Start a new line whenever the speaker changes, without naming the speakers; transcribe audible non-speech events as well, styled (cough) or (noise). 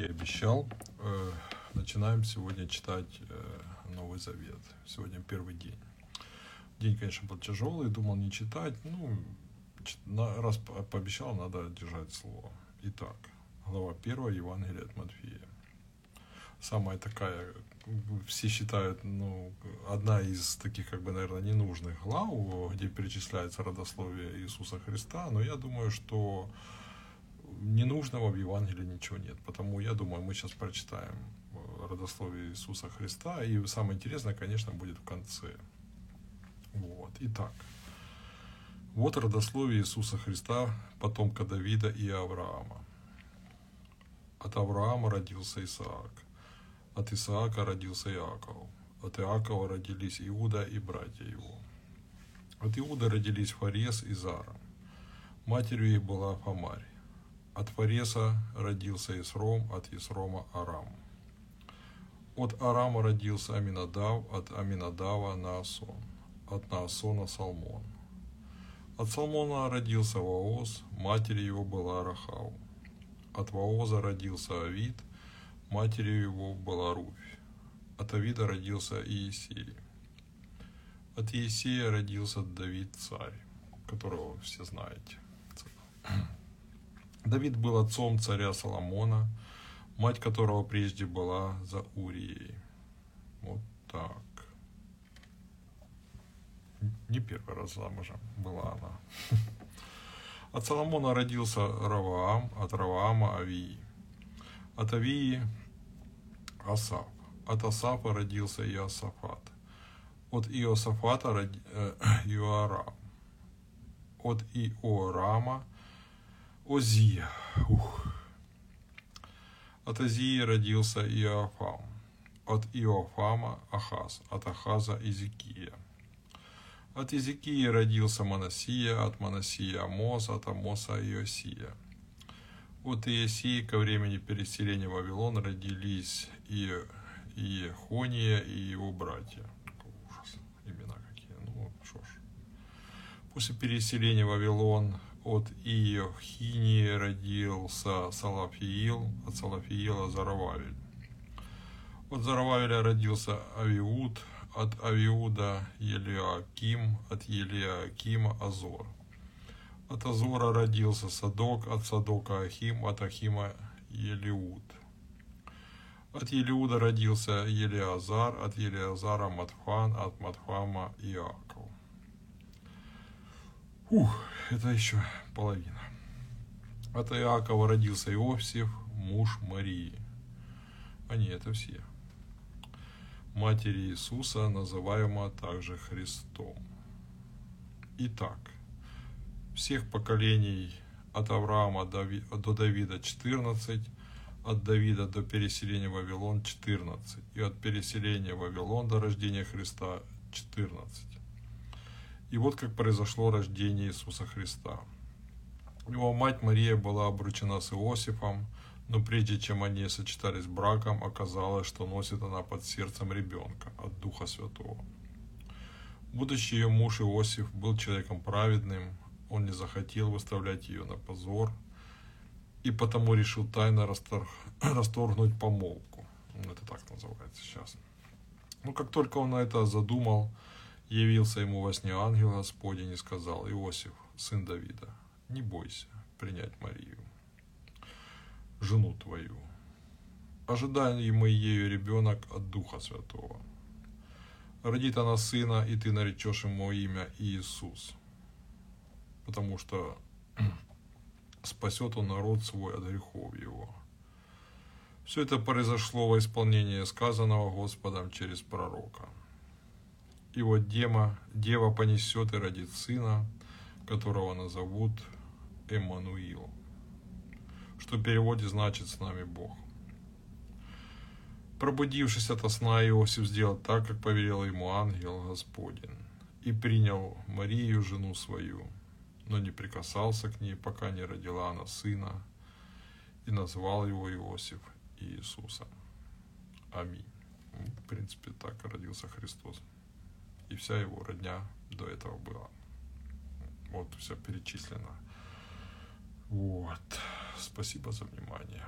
и обещал, э, начинаем сегодня читать э, Новый Завет. Сегодня первый день. День, конечно, был тяжелый, думал не читать. Ну, раз пообещал, надо держать слово. Итак, глава 1 Евангелия от Матфея. Самая такая, все считают, ну, одна из таких, как бы, наверное, ненужных глав, где перечисляется родословие Иисуса Христа, но я думаю, что ненужного в Евангелии ничего нет. Потому я думаю, мы сейчас прочитаем э, родословие Иисуса Христа. И самое интересное, конечно, будет в конце. Вот. Итак. Вот родословие Иисуса Христа, потомка Давида и Авраама. От Авраама родился Исаак. От Исаака родился Иаков. От Иакова родились Иуда и братья его. От Иуда родились Фарес и Зара. Матерью их была Фамарь. От Фареса родился Исром, от Исрома Арам. От Арама родился Аминадав, от Аминадава Наасон, от Наасона Салмон. От Салмона родился Ваоз, матерью его была Рахау. От Ваоза родился Авид, матерью его была Руфь. От Авида родился Иисей. От Иисея родился Давид царь, которого все знаете. Давид был отцом царя Соломона, мать которого прежде была за Урией. Вот так. Не первый раз замужем была она. (laughs) От Соломона родился Раваам, от Раваама Авии. От Авии Асаф. От Асафа родился Иосафат. От Иосафата род... э, (clears throat) Иоарам. От Иорама Озия. Ух. От Озии родился Иофам. От Иофама Ахаз. От Ахаза Изикия. От Изикии родился Манасия, от Манасия Амос, от Амоса Иосия. От Иосии ко времени переселения в Вавилон родились и Иехония и его братья. Ужас, имена какие. Ну, что ж. После переселения в Вавилон от Иохинии родился Салафиил, от Салафиила Зарававель. От Зарававеля родился Авиуд, от Авиуда Елиаким, от Елиакима Азор. От Азора родился Садок, от Садока Ахим, от Ахима Елиуд. От Елиуда родился Елиазар, от Елиазара Матфан, от Матфама Иаков. Ух, это еще половина. От Иакова родился Иосиф, муж Марии. Они это все. Матери Иисуса, называема также Христом. Итак, всех поколений от Авраама до Давида 14, от Давида до переселения в Вавилон 14, и от переселения в Вавилон до рождения Христа 14. И вот как произошло рождение Иисуса Христа. Его мать Мария была обручена с Иосифом, но прежде чем они сочетались браком, оказалось, что носит она под сердцем ребенка от Духа Святого. Будущий ее муж Иосиф был человеком праведным, он не захотел выставлять ее на позор, и потому решил тайно расторг... (clears throat) расторгнуть помолвку. Ну, это так называется сейчас. Но как только он это задумал, Явился ему во сне ангел Господень и сказал, Иосиф, сын Давида, не бойся принять Марию, жену твою. Ожидаемый ею ребенок от Духа Святого. Родит она сына, и ты наречешь ему имя Иисус, потому что (clears throat) спасет он народ свой от грехов его. Все это произошло во исполнение сказанного Господом через пророка – вот Дема, дева понесет и родит сына, которого назовут Эммануил, что в переводе значит «с нами Бог». Пробудившись от сна, Иосиф сделал так, как повелел ему ангел Господень, и принял Марию, жену свою, но не прикасался к ней, пока не родила она сына, и назвал его Иосиф Иисуса. Аминь. В принципе, так родился Христос и вся его родня до этого была. Вот все перечислено. Вот. Спасибо за внимание.